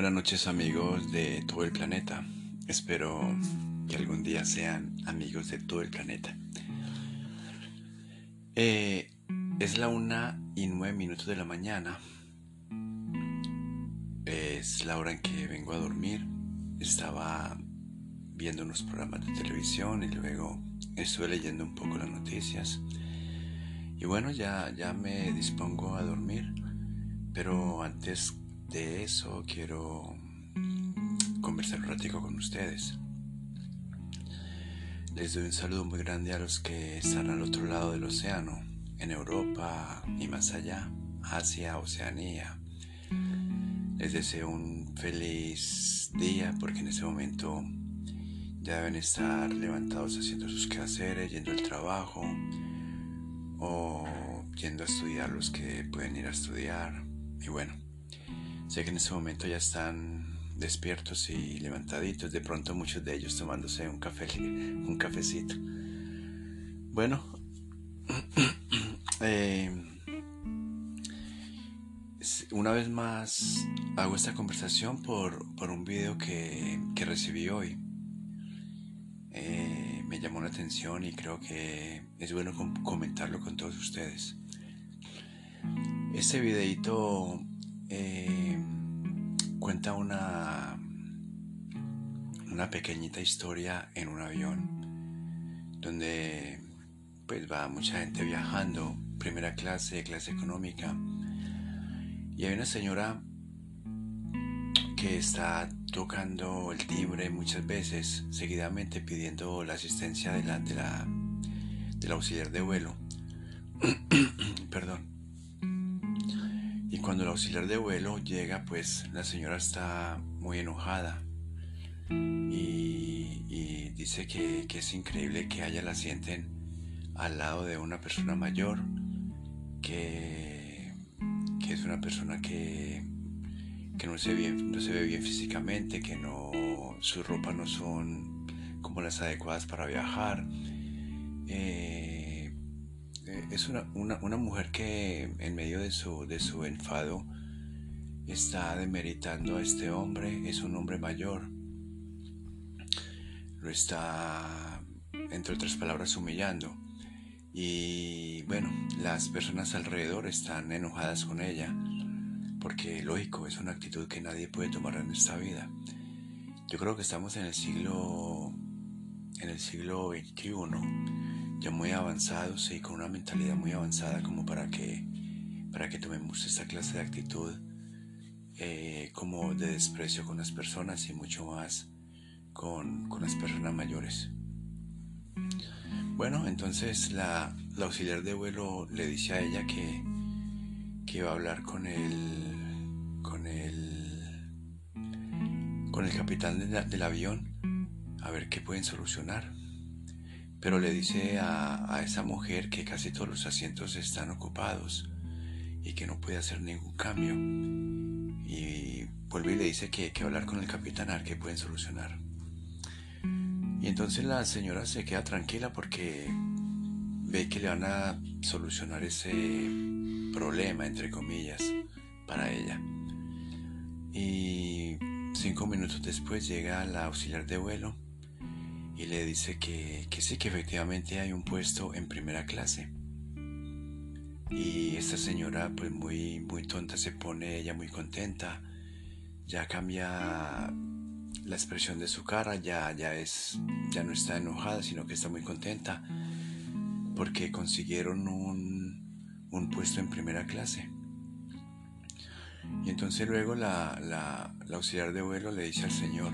Buenas noches amigos de todo el planeta. Espero que algún día sean amigos de todo el planeta. Eh, es la una y nueve minutos de la mañana. Es la hora en que vengo a dormir. Estaba viendo unos programas de televisión y luego estuve leyendo un poco las noticias. Y bueno, ya, ya me dispongo a dormir. Pero antes de eso quiero conversar un ratico con ustedes. Les doy un saludo muy grande a los que están al otro lado del océano, en Europa y más allá, Asia, Oceanía. Les deseo un feliz día porque en este momento ya deben estar levantados haciendo sus quehaceres, yendo al trabajo o yendo a estudiar los que pueden ir a estudiar. Y bueno, Sé que en este momento ya están despiertos y levantaditos, de pronto muchos de ellos tomándose un café, un cafecito. Bueno, eh, una vez más hago esta conversación por, un video que, recibí hoy. Eh, me llamó la atención y creo que es bueno comentarlo con todos ustedes. Este videito eh, cuenta una, una pequeñita historia en un avión donde pues va mucha gente viajando, primera clase, clase económica, y hay una señora que está tocando el timbre muchas veces, seguidamente pidiendo la asistencia de la, de la, del auxiliar de vuelo. Perdón. Cuando el auxiliar de vuelo llega, pues la señora está muy enojada y, dice que, es increíble que haya la sienten al lado de una persona mayor, que, es una persona que, no, se ve bien físicamente, que no, sus ropas no son como las adecuadas para viajar. Eh, es una, una, mujer que en medio de su, de su enfado está demeritando a este hombre, es un hombre mayor, lo está, entre otras palabras, humillando. Y bueno, las personas alrededor están enojadas con ella, porque lógico, es una actitud que nadie puede tomar en esta vida. Yo creo que estamos en el siglo, en el siglo XXI ya muy avanzados y con una mentalidad muy avanzada como para que, para que tomemos esta clase de actitud eh, como de desprecio con las personas y mucho más con, las personas mayores. Bueno, entonces la, auxiliar de vuelo le dice a ella que, que va a hablar con el, con el, con el capitán del avión a ver qué pueden solucionar pero le dice a, esa mujer que casi todos los asientos están ocupados y que no puede hacer ningún cambio. Y vuelve y le dice que, que hablar con el capitán que pueden solucionar. Y entonces la señora se queda tranquila porque ve que le van a solucionar ese problema, entre comillas, para ella. Y cinco minutos después llega la auxiliar de vuelo le dice que, sí, que efectivamente hay un puesto en primera clase. Y esta señora pues muy, muy tonta se pone ella muy contenta, ya cambia la expresión de su cara, ya, ya, es, ya no está enojada, sino que está muy contenta porque consiguieron un, un puesto en primera clase. Y entonces luego la, la, la auxiliar de vuelo le dice al Señor,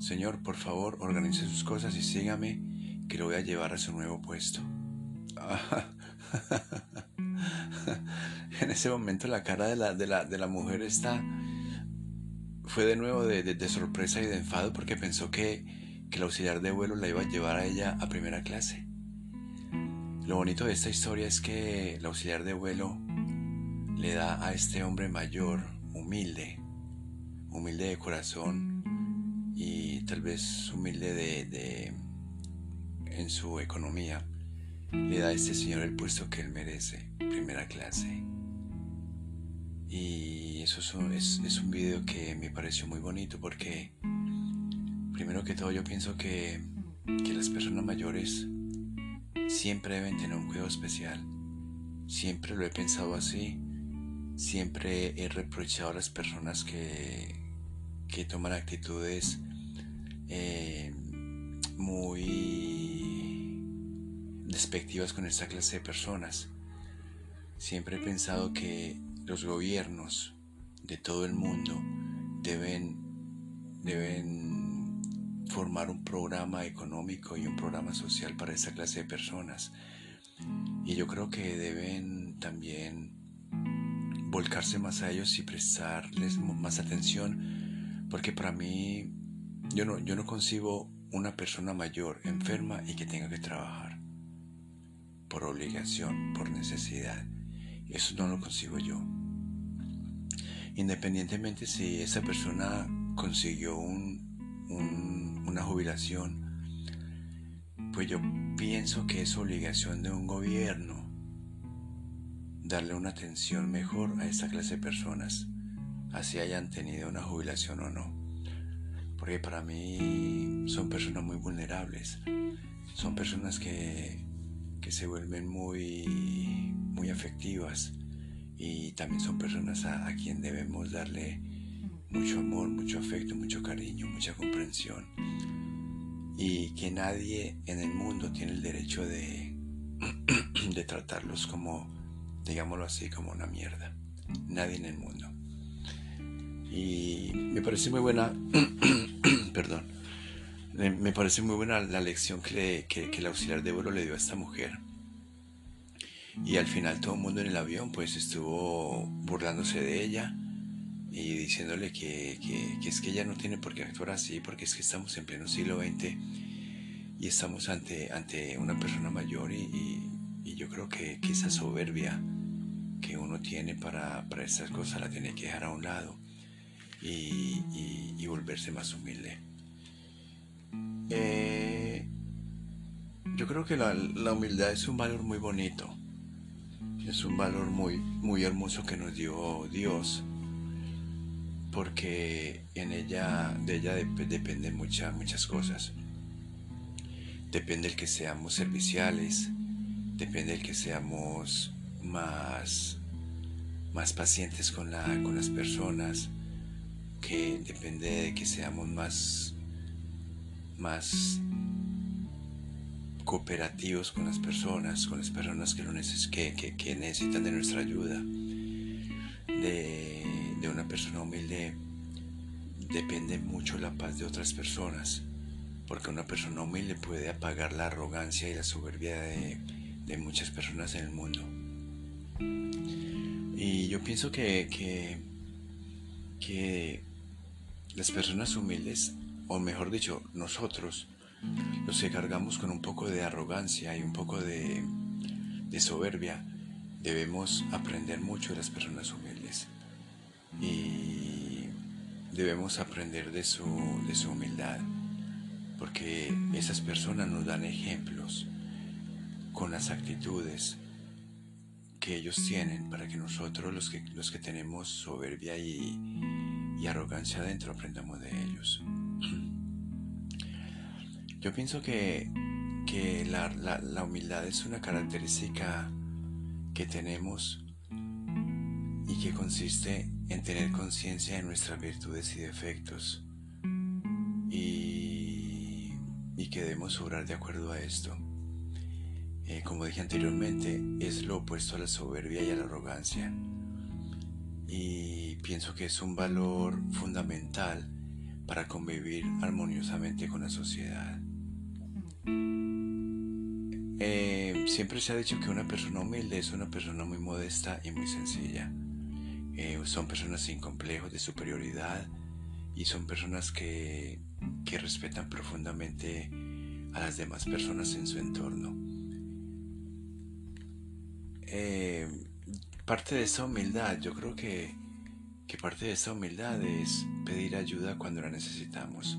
Señor, por favor, organice sus cosas y sígame, que lo voy a llevar a su nuevo puesto. en ese momento la cara de la, de la, mujer está fue de nuevo de, sorpresa y de enfado porque pensó que, que el auxiliar de vuelo la iba a llevar a ella a primera clase. Lo bonito de esta historia es que el auxiliar de vuelo le da a este hombre mayor, humilde, humilde de corazón, tal vez humilde de, en su economía, le da a este señor el puesto que él merece, primera clase. Y eso es un, es, es un video que me pareció muy bonito porque, primero que todo, yo pienso que, que las personas mayores siempre deben tener un cuidado especial. Siempre lo he pensado así. Siempre he reprochado a las personas que, que toman actitudes eh, muy despectivas con esta clase de personas. Siempre he pensado que los gobiernos de todo el mundo deben, deben formar un programa económico y un programa social para esta clase de personas. Y yo creo que deben también volcarse más a ellos y prestarles más atención, porque para mí yo no, yo no concibo una persona mayor enferma y que tenga que trabajar por obligación, por necesidad. Eso no lo consigo yo independientemente si esa persona consiguió una jubilación, pues yo pienso que es obligación de un gobierno darle una atención mejor a esta clase de personas, así hayan tenido una jubilación o no. Porque para mí son personas muy vulnerables, son personas que, que se vuelven muy, muy afectivas y también son personas a, quien debemos darle mucho amor, mucho afecto, mucho cariño, mucha comprensión y que nadie en el mundo tiene el derecho de, de tratarlos como, digámoslo así, como una mierda. Nadie en el mundo. Y me parece muy buena, perdón, me parece muy buena la lección que, que, que el auxiliar de vuelo le dio a esta mujer. Y al final todo el mundo en el avión pues estuvo burlándose de ella y diciéndole que, es que ella no tiene por qué actuar así porque es que estamos en pleno siglo XX y estamos ante, ante una persona mayor y, yo creo que, esa soberbia que uno tiene para, para estas cosas la tiene que dejar a un lado y, volverse más humilde. Eh, yo creo que la, humildad es un valor muy bonito es un valor muy, muy hermoso que nos dio Dios, porque en ella, de ella dependen muchas, muchas cosas. Depende el que seamos serviciales, depende el que seamos más, más pacientes con, la, con las personas, que depende de que seamos más, más cooperativos con las personas, con las personas que, lo que, que, necesitan de nuestra ayuda. De, de, una persona humilde depende mucho la paz de otras personas, porque una persona humilde puede apagar la arrogancia y la soberbia de, de muchas personas en el mundo. Y yo pienso que, que, que las personas humildes, o mejor dicho, nosotros, los que cargamos con un poco de arrogancia y un poco de, soberbia, debemos aprender mucho de las personas humildes. Y debemos aprender de su, de su humildad, porque esas personas nos dan ejemplos con las actitudes que ellos tienen para que nosotros los que, los que tenemos soberbia y, y arrogancia adentro aprendamos de ellos. Yo pienso que, la, humildad es una característica que tenemos y que consiste en tener conciencia de nuestras virtudes y defectos y, que debemos obrar de acuerdo a esto. Eh, como dije anteriormente, es lo opuesto a la soberbia y a la arrogancia. Y pienso que es un valor fundamental para convivir armoniosamente con la sociedad. Eh, siempre se ha dicho que una persona humilde es una persona muy modesta y muy sencilla. Eh, son personas sin complejos de superioridad y son personas que, que respetan profundamente a las demás personas en su entorno. Eh, parte de esa humildad, yo creo que, que parte de esa humildad es pedir ayuda cuando la necesitamos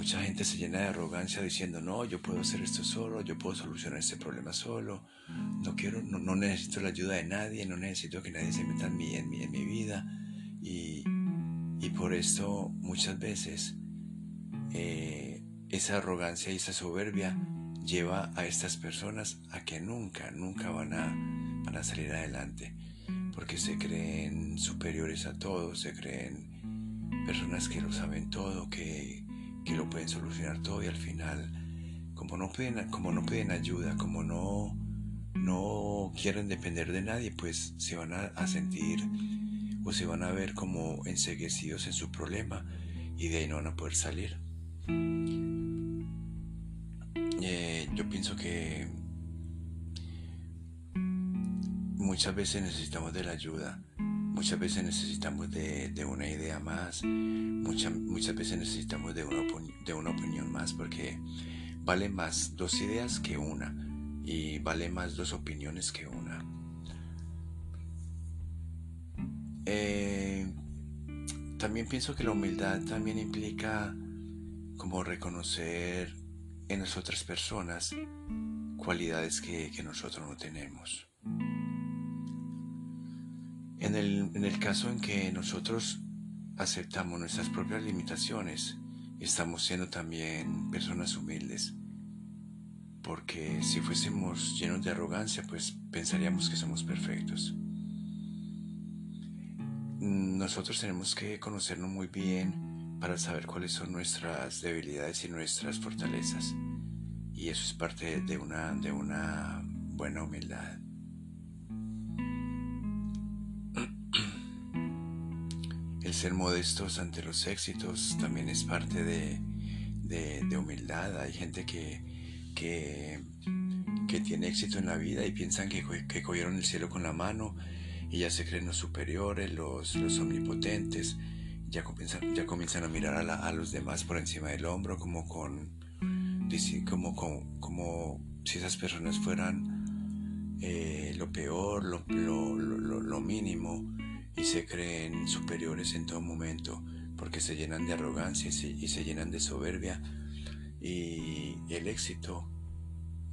mucha gente se llena de arrogancia diciendo, no, yo puedo hacer esto solo, yo puedo solucionar este problema solo, no quiero, no, necesito la ayuda de nadie, no necesito que nadie se meta en mi, en mi, en mi vida. Y, y, por esto muchas veces eh, esa arrogancia y esa soberbia lleva a estas personas a que nunca, nunca van a, van a salir adelante, porque se creen superiores a todos, se creen personas que lo saben todo, que, que lo pueden solucionar todo y al final, como no piden, como no piden ayuda, como no, no quieren depender de nadie, pues se van a, sentir o se van a ver como enseguecidos en su problema y de ahí no van a poder salir. Eh, yo pienso que muchas veces necesitamos de la ayuda Muchas veces necesitamos de, una idea más, muchas, muchas veces necesitamos de una, de una opinión más, porque vale más dos ideas que una y vale más dos opiniones que una. Eh, también pienso que la humildad también implica como reconocer en las otras personas cualidades que nosotros no tenemos. En el, caso en que nosotros aceptamos nuestras propias limitaciones, estamos siendo también personas humildes. Porque si fuésemos llenos de arrogancia, pues pensaríamos que somos perfectos. Nosotros tenemos que conocernos muy bien para saber cuáles son nuestras debilidades y nuestras fortalezas. Y eso es parte de una, de una buena humildad. El ser modestos ante los éxitos también es parte de, humildad. Hay gente que, que, tiene éxito en la vida y piensan que, que, cogieron el cielo con la mano y ya se creen los superiores, los, los omnipotentes. Ya comienzan, ya comienzan a mirar a, los demás por encima del hombro como con como, como, como si esas personas fueran eh, lo peor, lo, lo, lo mínimo y se creen superiores en todo momento porque se llenan de arrogancia y se, llenan de soberbia. Y el éxito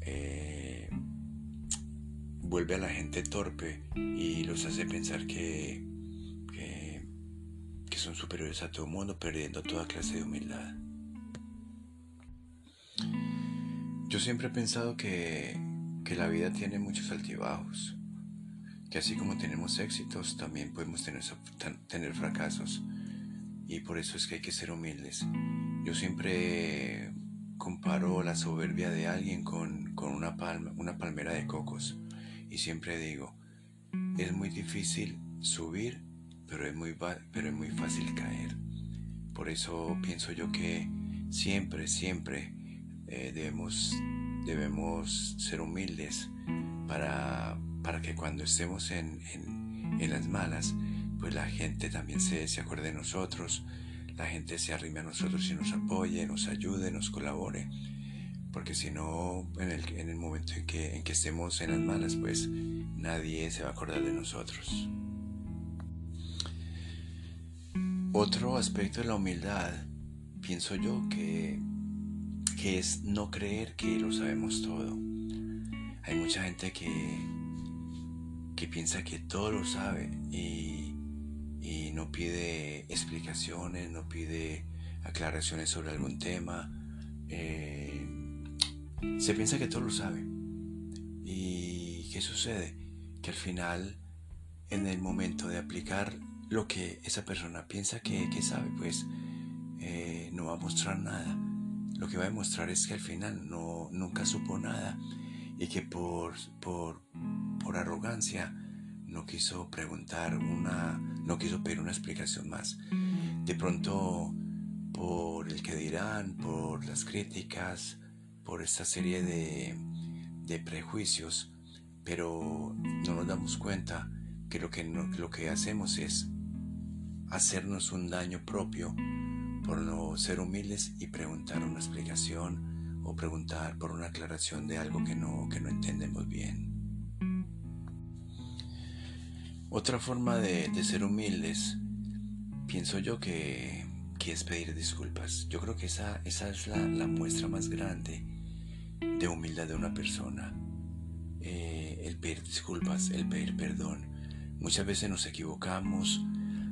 eh, vuelve a la gente torpe y los hace pensar que, son superiores a todo mundo perdiendo toda clase de humildad. Yo siempre he pensado que, que la vida tiene muchos altibajos que así como tenemos éxitos, también podemos tener, tener fracasos. Y por eso es que hay que ser humildes. Yo siempre comparo la soberbia de alguien con, una, palma, una palmera de cocos. Y siempre digo, es muy difícil subir, pero es muy, pero es muy fácil caer. Por eso pienso yo que siempre, siempre eh, debemos, debemos ser humildes para, para que cuando estemos en, las malas, pues la gente también se, se acuerde de nosotros, la gente se arrime a nosotros y nos apoye, nos ayude, nos colabore. Porque si no, en el, en el momento en que, en que estemos en las malas, pues nadie se va a acordar de nosotros. Otro aspecto de la humildad, pienso yo, que, es no creer que lo sabemos todo. Hay mucha gente que, que piensa que todo lo sabe y, no pide explicaciones, no pide aclaraciones sobre algún tema. Eh, se piensa que todo lo sabe. ¿Y qué sucede? Que al final, en el momento de aplicar lo que esa persona piensa que, sabe, pues eh, no va a mostrar nada. Lo que va a demostrar es que al final no, nunca supo nada y que por, por por arrogancia, no quiso preguntar una, no quiso pedir una explicación más. De pronto, por el que dirán, por las críticas, por esta serie de, de prejuicios, pero no nos damos cuenta que lo que, lo que hacemos es hacernos un daño propio por no ser humildes y preguntar una explicación o preguntar por una aclaración de algo que no, que no entendemos bien. Otra forma de, ser humildes, pienso yo que, que es pedir disculpas. Yo creo que esa, esa es la, muestra más grande de humildad de una persona. Eh, el pedir disculpas, el pedir perdón. Muchas veces nos equivocamos,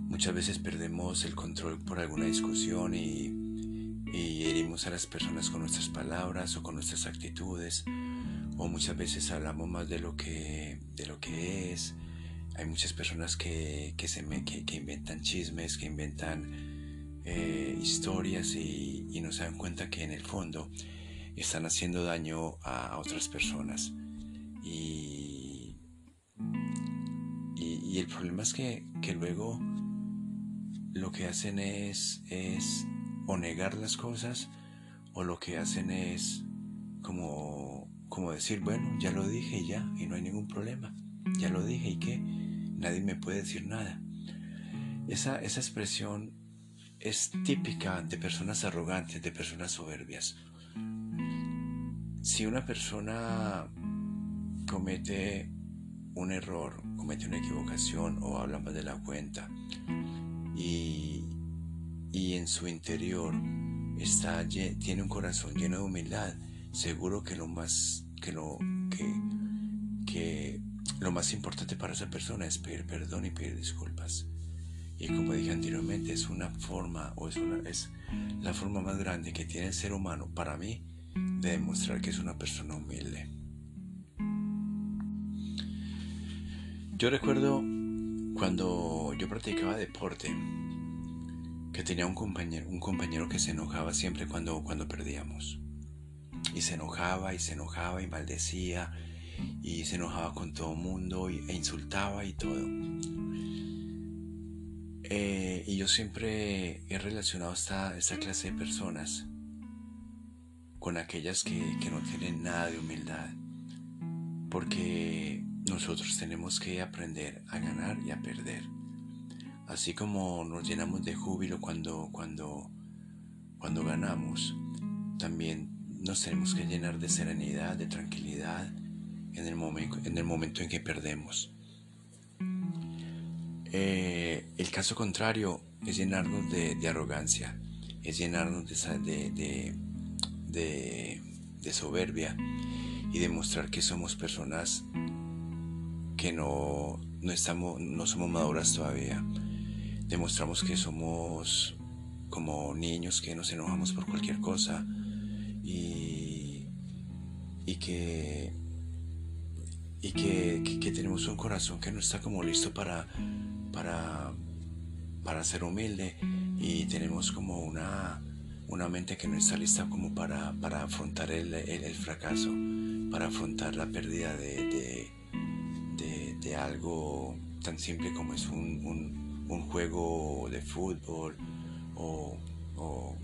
muchas veces perdemos el control por alguna discusión y, y herimos a las personas con nuestras palabras o con nuestras actitudes o muchas veces hablamos más de lo que, de lo que es. Hay muchas personas que, que se me, que, inventan chismes, que inventan eh, historias y, y, no se dan cuenta que en el fondo están haciendo daño a, otras personas. Y, y, el problema es que, que, luego lo que hacen es, es o negar las cosas o lo que hacen es como como decir, bueno, ya lo dije y ya, y no hay ningún problema. Ya lo dije y qué, nadie me puede decir nada. Esa, esa expresión es típica de personas arrogantes, de personas soberbias. Si una persona comete un error, comete una equivocación o habla más de la cuenta y, y en su interior está, tiene un corazón lleno de humildad, seguro que lo más que lo, que, lo más importante para esa persona es pedir perdón y pedir disculpas. Y como dije anteriormente, es una forma, o es, una, es la forma más grande que tiene el ser humano para mí de demostrar que es una persona humilde. Yo recuerdo cuando yo practicaba deporte, que tenía un compañero, un compañero que se enojaba siempre cuando, cuando perdíamos y se enojaba y se enojaba y maldecía y se enojaba con todo el mundo e insultaba y todo. Eh, y yo siempre he relacionado esta, esta clase de personas con aquellas que, que no tienen nada de humildad, porque nosotros tenemos que aprender a ganar y a perder. Así como nos llenamos de júbilo cuando, cuando, cuando ganamos, también nos tenemos que llenar de serenidad, de tranquilidad en el, momento, en, el momento en que perdemos. Eh, el caso contrario es llenarnos de, arrogancia, es llenarnos de, de, soberbia y demostrar que somos personas que no, no, estamos, no somos maduras todavía. Demostramos que somos como niños que nos enojamos por cualquier cosa, y, y que y que, tenemos un corazón que no está como listo para, para, para ser humilde y tenemos como una, una mente que no está lista como para, para afrontar el, el, fracaso, para afrontar la pérdida de, de, de, algo tan simple como es un, un, juego de fútbol o, o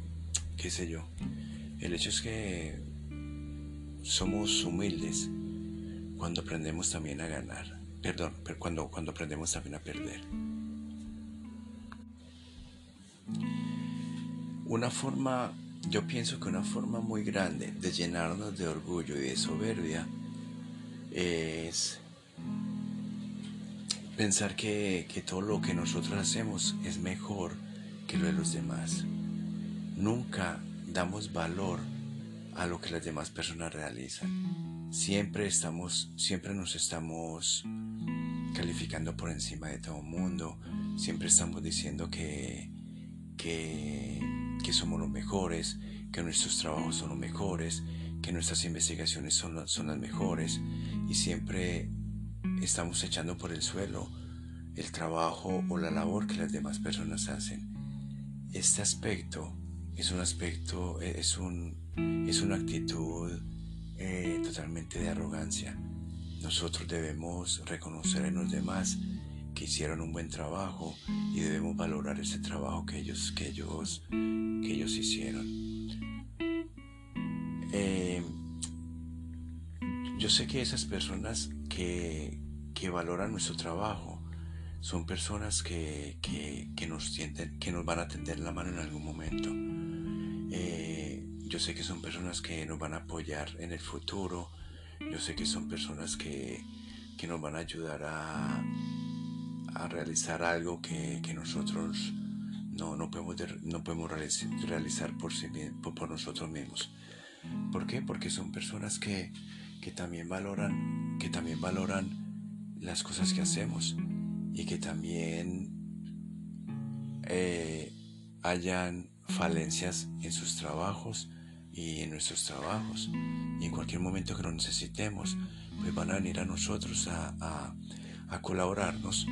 qué sé yo. El hecho es que somos humildes cuando aprendemos también a ganar. Perdón, pero cuando, cuando aprendemos también a perder. Una forma, yo pienso que una forma muy grande de llenarnos de orgullo y de soberbia es pensar que, que todo lo que nosotros hacemos es mejor que lo de los demás. Nunca damos valor a lo que las demás personas realizan. Siempre estamos, siempre nos estamos calificando por encima de todo el mundo. Siempre estamos diciendo que, que, que, somos los mejores, que nuestros trabajos son los mejores, que nuestras investigaciones son, son las mejores. Y siempre estamos echando por el suelo el trabajo o la labor que las demás personas hacen. Este aspecto es un aspecto, eh, es, un, es una actitud eh, totalmente de arrogancia. Nosotros debemos reconocer en los demás que hicieron un buen trabajo y debemos valorar ese trabajo que ellos, que ellos, que ellos hicieron. Eh, yo sé que esas personas que, que valoran nuestro trabajo son personas que, que, nos que nos van a tender la mano en algún momento. Eh, yo sé que son personas que nos van a apoyar en el futuro. Yo sé que son personas que, que nos van a ayudar a, a realizar algo que, que nosotros no, no podemos, no podemos realizar por, sí, por, nosotros mismos. ¿Por qué? Porque son personas que, que, también valoran, que también valoran las cosas que hacemos y que también eh, hayan falencias en sus trabajos y en nuestros trabajos. Y en cualquier momento que lo necesitemos, pues van a venir a nosotros a, a colaborarnos,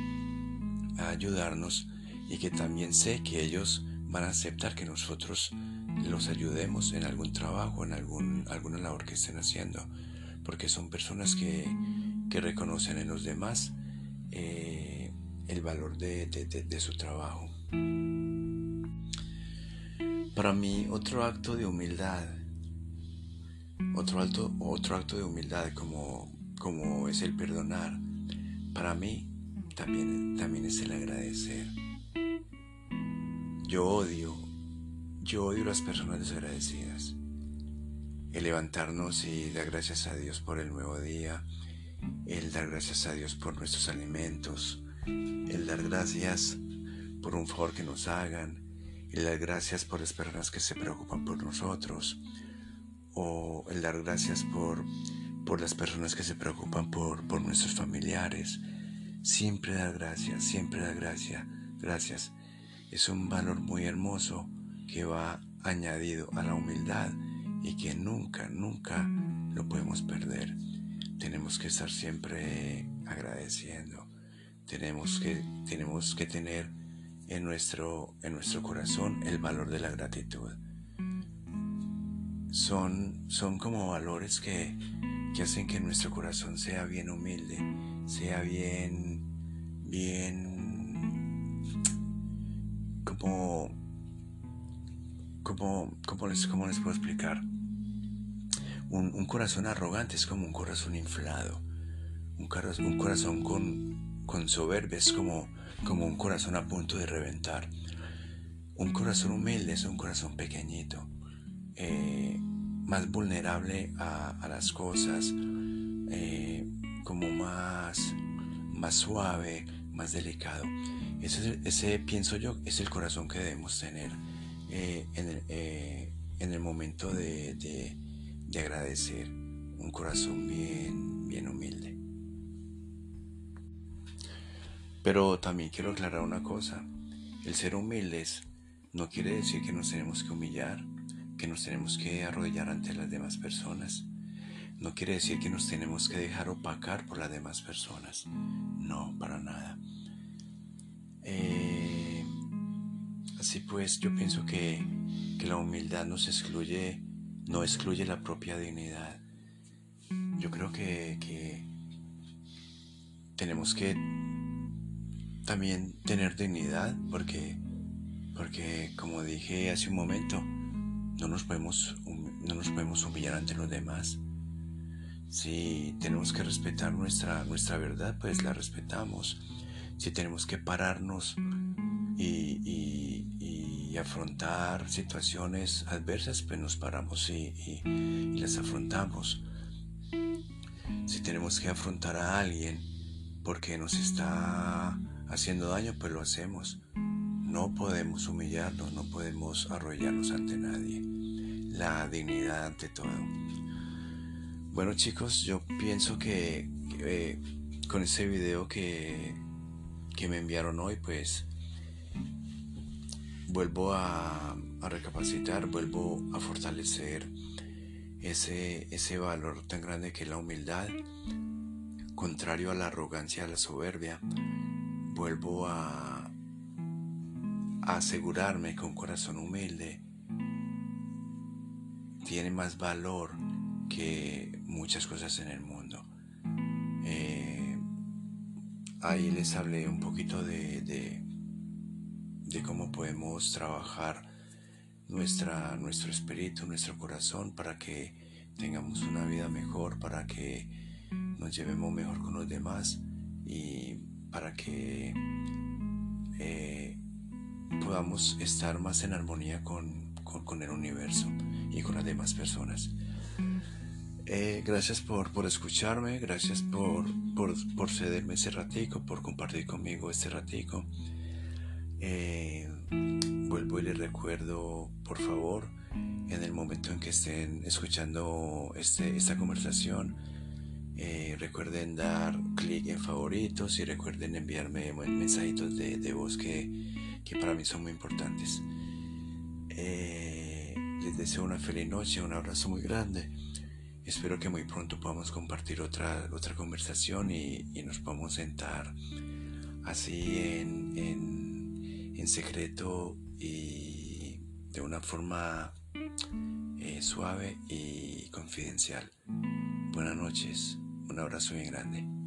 a ayudarnos y que también sé que ellos van a aceptar que nosotros los ayudemos en algún trabajo, en algún, alguna labor que estén haciendo, porque son personas que, que reconocen en los demás eh, el valor de, de, su trabajo. Para mí, otro acto de humildad, otro, acto, otro acto de humildad como, como es el perdonar, para mí también, también es el agradecer. Yo odio, yo odio las personas desagradecidas. El levantarnos y dar gracias a Dios por el nuevo día, el dar gracias a Dios por nuestros alimentos, el dar gracias por un favor que nos hagan, el dar gracias por las personas que se preocupan por nosotros, o el dar gracias por, por las personas que se preocupan por, por nuestros familiares. Siempre dar gracias, siempre dar gracias, gracias es un valor muy hermoso que va añadido a la humildad y que nunca, nunca lo podemos perder. Tenemos que estar siempre agradeciendo. Tenemos que, tenemos que tener en nuestro, en nuestro corazón el valor de la gratitud. Son, son como valores que, que hacen que nuestro corazón sea bien humilde, sea bien, bien como, como, como les, cómo les puedo explicar? Un, corazón arrogante es como un corazón inflado. Un, un corazón con, con soberbia es como, como un corazón a punto de reventar. Un corazón humilde es un corazón pequeñito, eh, más vulnerable a, las cosas, eh, como más, más suave, más delicado. Ese, pienso yo, es el corazón que debemos tener eh, en, el, momento de, agradecer. Un corazón bien, bien humilde. Pero también quiero aclarar una cosa. El ser humildes no quiere decir que nos tenemos que humillar, que nos tenemos que arrodillar ante las demás personas. No quiere decir que nos tenemos que dejar opacar por las demás personas. No, para nada. Eh, así pues, yo pienso que, la humildad nos excluye, no excluye la propia dignidad. Yo creo que, que tenemos que también tener dignidad porque, porque como dije hace un momento, no nos podemos, no nos podemos humillar ante los demás. Si tenemos que respetar nuestra, nuestra verdad, pues la respetamos si tenemos que pararnos y, afrontar situaciones adversas, pues nos paramos y, las afrontamos. Si tenemos que afrontar a alguien porque nos está haciendo daño, pues lo hacemos. No podemos humillarnos, no podemos arrollarnos ante nadie. La dignidad ante todo. Bueno chicos, yo pienso que, eh, con este video que que me enviaron hoy, pues vuelvo a, recapacitar, vuelvo a fortalecer ese, ese valor tan grande que es la humildad, contrario a la arrogancia, a la soberbia. Vuelvo a, asegurarme que un corazón humilde tiene más valor que muchas cosas en el mundo. Ahí les hablé un poquito de, cómo podemos trabajar nuestra, nuestro espíritu, nuestro corazón para que tengamos una vida mejor, para que nos llevemos mejor con los demás y para que eh, podamos estar más en armonía con, con, el universo y con las demás personas. Eh, gracias por, por, escucharme, gracias por, por, cederme ese ratico, por compartir conmigo este ratico. Eh, vuelvo y les recuerdo, por favor, en el momento en que estén escuchando este, esta conversación, eh, recuerden dar clic en favoritos y recuerden enviarme mensajitos de, voz que, que, para mí son muy importantes. Eh, les deseo una feliz noche, un abrazo muy grande. Espero que muy pronto podamos compartir otra, otra conversación y, nos podamos sentar así en, en secreto y de una forma eh, suave y confidencial. Buenas noches, un abrazo bien grande.